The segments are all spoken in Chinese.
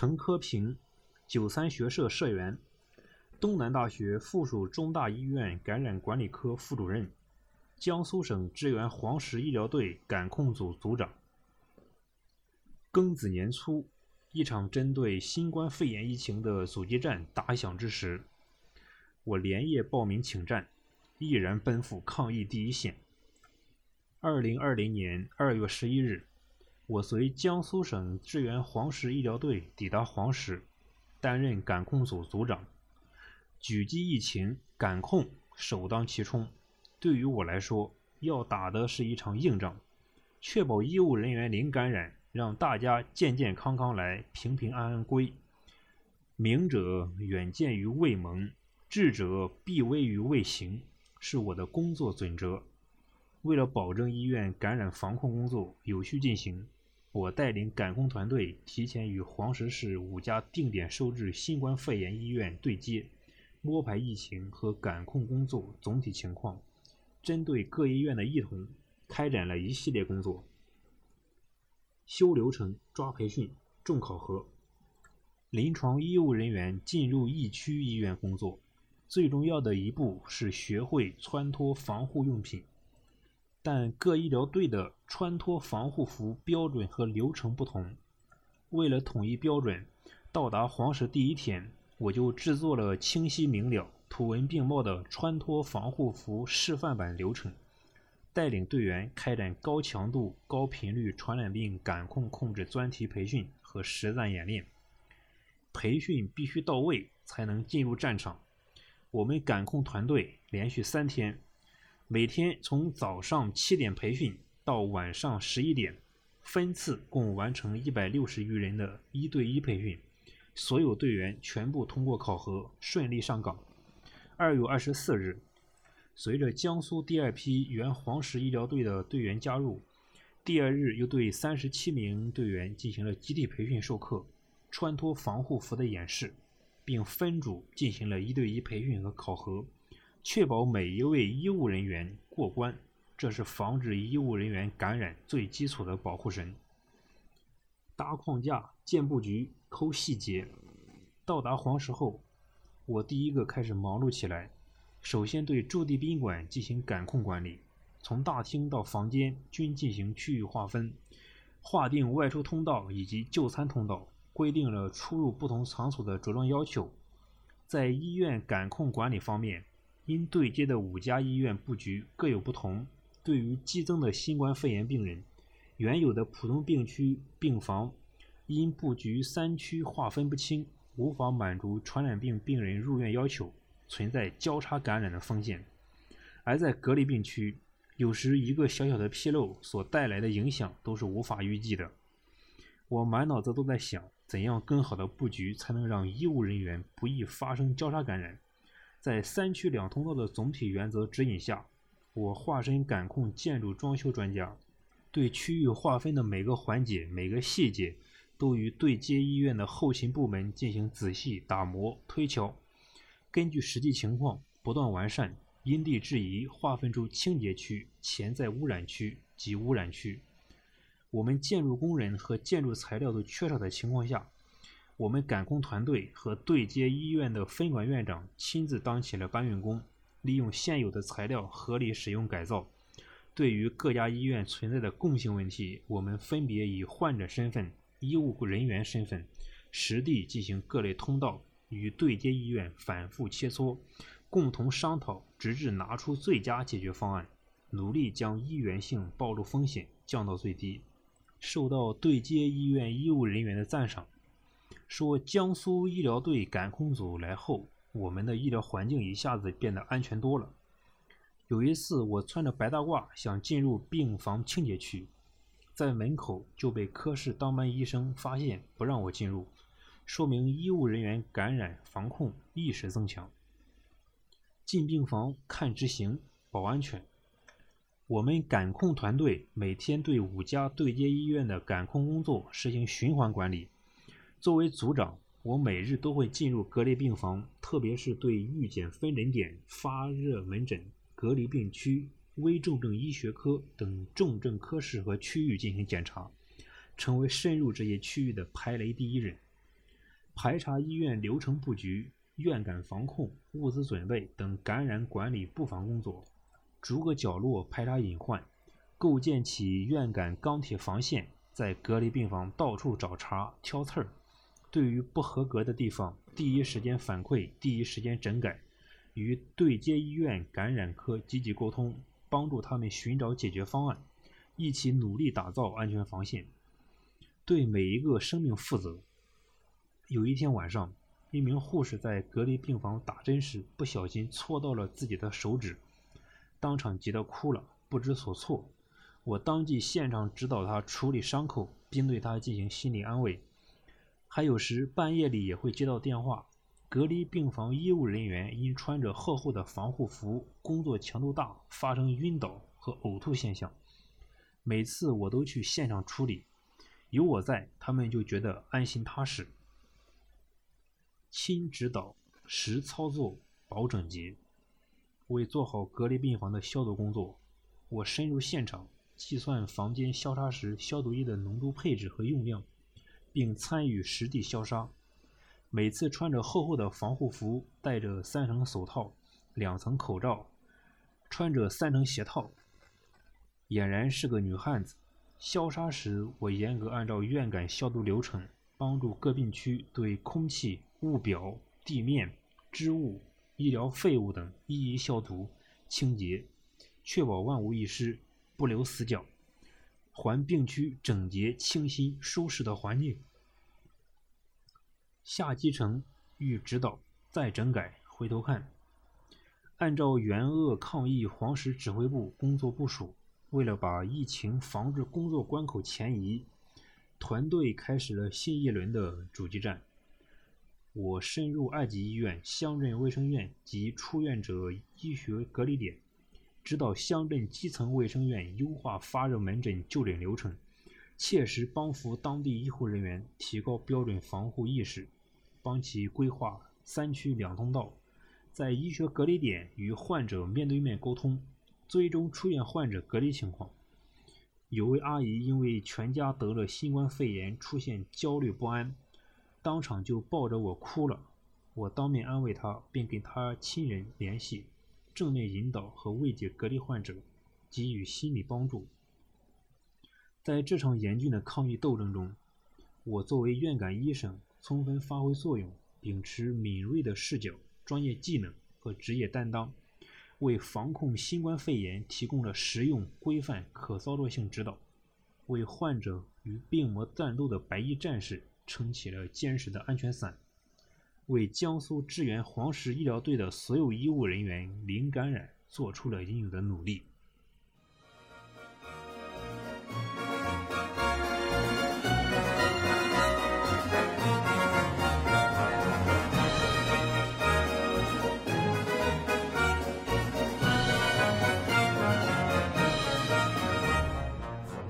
陈科平，九三学社社员，东南大学附属中大医院感染管理科副主任，江苏省支援黄石医疗队感控组组长。庚子年初，一场针对新冠肺炎疫情的阻击战打响之时，我连夜报名请战，毅然奔赴抗疫第一线。二零二零年二月十一日。我随江苏省支援黄石医疗队抵达黄石，担任感控组组长。狙击疫情，感控首当其冲。对于我来说，要打的是一场硬仗，确保医务人员零感染，让大家健健康康来，平平安安归。明者远见于未萌，智者必危于未形，是我的工作准则。为了保证医院感染防控工作有序进行。我带领感控团队提前与黄石市五家定点收治新冠肺炎医院对接，摸排疫情和感控工作总体情况，针对各医院的异同，开展了一系列工作：修流程、抓培训、重考核。临床医务人员进入疫区医院工作，最重要的一步是学会穿脱防护用品。但各医疗队的穿脱防护服标准和流程不同，为了统一标准，到达黄石第一天，我就制作了清晰明了、图文并茂的穿脱防护服示范版流程，带领队员开展高强度、高频率传染病感控控制专题培训和实战演练。培训必须到位，才能进入战场。我们感控团队连续三天。每天从早上七点培训到晚上十一点，分次共完成一百六十余人的一对一培训，所有队员全部通过考核，顺利上岗。二月二十四日，随着江苏第二批原黄石医疗队的队员加入，第二日又对三十七名队员进行了集体培训授课、穿脱防护服的演示，并分组进行了一对一培训和考核。确保每一位医务人员过关，这是防止医务人员感染最基础的保护绳。搭框架、建布局、抠细节。到达黄石后，我第一个开始忙碌起来。首先对驻地宾馆进行感控管理，从大厅到房间均进行区域划分，划定外出通道以及就餐通道，规定了出入不同场所的着装要求。在医院感控管理方面。因对接的五家医院布局各有不同，对于激增的新冠肺炎病人，原有的普通病区病房因布局三区划分不清，无法满足传染病病人入院要求，存在交叉感染的风险；而在隔离病区，有时一个小小的纰漏所带来的影响都是无法预计的。我满脑子都在想，怎样更好的布局才能让医务人员不易发生交叉感染。在三区两通道的总体原则指引下，我化身感控建筑装修专家，对区域划分的每个环节、每个细节，都与对接医院的后勤部门进行仔细打磨推敲，根据实际情况不断完善，因地制宜划分出清洁区、潜在污染区及污染区。我们建筑工人和建筑材料都缺少的情况下。我们赶工团队和对接医院的分管院长亲自当起了搬运工，利用现有的材料合理使用改造。对于各家医院存在的共性问题，我们分别以患者身份、医务人员身份，实地进行各类通道与对接医院反复切磋，共同商讨，直至拿出最佳解决方案，努力将医源性暴露风险降到最低。受到对接医院医务人员的赞赏。说江苏医疗队感控组来后，我们的医疗环境一下子变得安全多了。有一次，我穿着白大褂想进入病房清洁区，在门口就被科室当班医生发现，不让我进入，说明医务人员感染防控意识增强。进病房看执行，保安全。我们感控团队每天对五家对接医院的感控工作实行循环管理。作为组长，我每日都会进入隔离病房，特别是对预检分诊点、发热门诊、隔离病区、危重症医学科等重症科室和区域进行检查，成为深入这些区域的排雷第一人。排查医院流程布局、院感防控、物资准备等感染管理布防工作，逐个角落排查隐患，构建起院感钢铁防线，在隔离病房到处找茬挑刺儿。对于不合格的地方，第一时间反馈，第一时间整改，与对接医院感染科积极沟通，帮助他们寻找解决方案，一起努力打造安全防线，对每一个生命负责。有一天晚上，一名护士在隔离病房打针时，不小心戳到了自己的手指，当场急得哭了，不知所措。我当即现场指导她处理伤口，并对她进行心理安慰。还有时半夜里也会接到电话，隔离病房医务人员因穿着厚厚的防护服，工作强度大，发生晕倒和呕吐现象。每次我都去现场处理，有我在，他们就觉得安心踏实。亲指导，实操作，保整洁。为做好隔离病房的消毒工作，我深入现场，计算房间消杀时消毒液的浓度配置和用量。并参与实地消杀。每次穿着厚厚的防护服，戴着三层手套、两层口罩，穿着三层鞋套，俨然是个女汉子。消杀时，我严格按照院感消毒流程，帮助各病区对空气、物表、地面、织物、医疗废物等一一消毒清洁，确保万无一失，不留死角。还病区整洁、清新、舒适的环境。下基层欲指导，再整改，回头看。按照援鄂抗疫黄石指挥部工作部署，为了把疫情防治工作关口前移，团队开始了新一轮的阻击战。我深入二级医院、乡镇卫生院及出院者医学隔离点。指导乡镇基层卫生院优化发热门诊就诊流程，切实帮扶当地医护人员提高标准防护意识，帮其规划三区两通道，在医学隔离点与患者面对面沟通，追踪出院患者隔离情况。有位阿姨因为全家得了新冠肺炎，出现焦虑不安，当场就抱着我哭了，我当面安慰她，并跟她亲人联系。正面引导和慰藉隔离患者，给予心理帮助。在这场严峻的抗疫斗争中，我作为院感医生，充分发挥作用，秉持敏锐的视角、专业技能和职业担当，为防控新冠肺炎提供了实用、规范、可操作性指导，为患者与病魔战斗的白衣战士撑起了坚实的安全伞。为江苏支援黄石医疗队的所有医务人员零感染做出了应有的努力。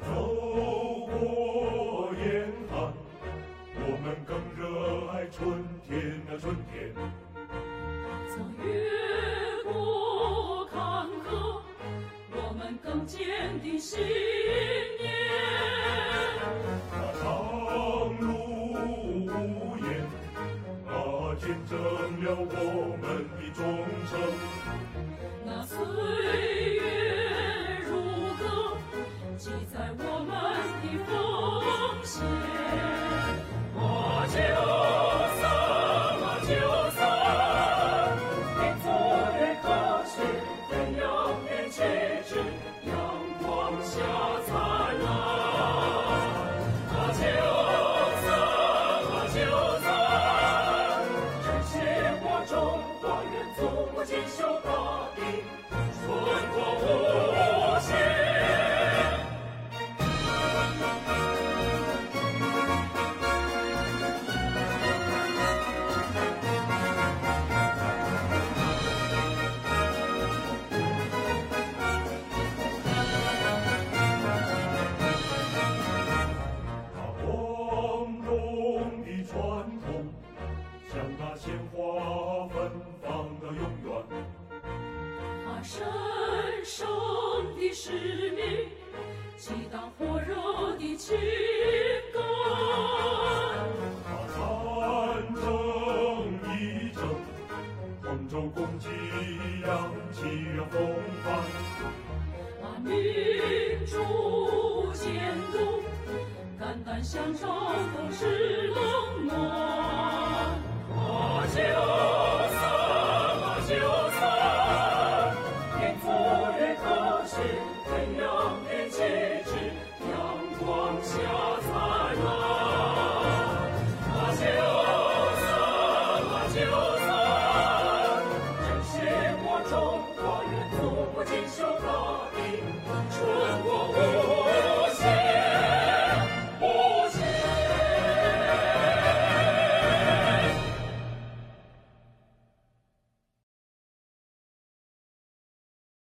走过严寒，我们更热春天曾越过坎坷我们更坚定信念那长路无言那见证了我们的忠诚那岁神圣的使命，激荡火热的情感。把战争一争，黄州共济扬起了风帆。把民主监督，肝胆相照共失。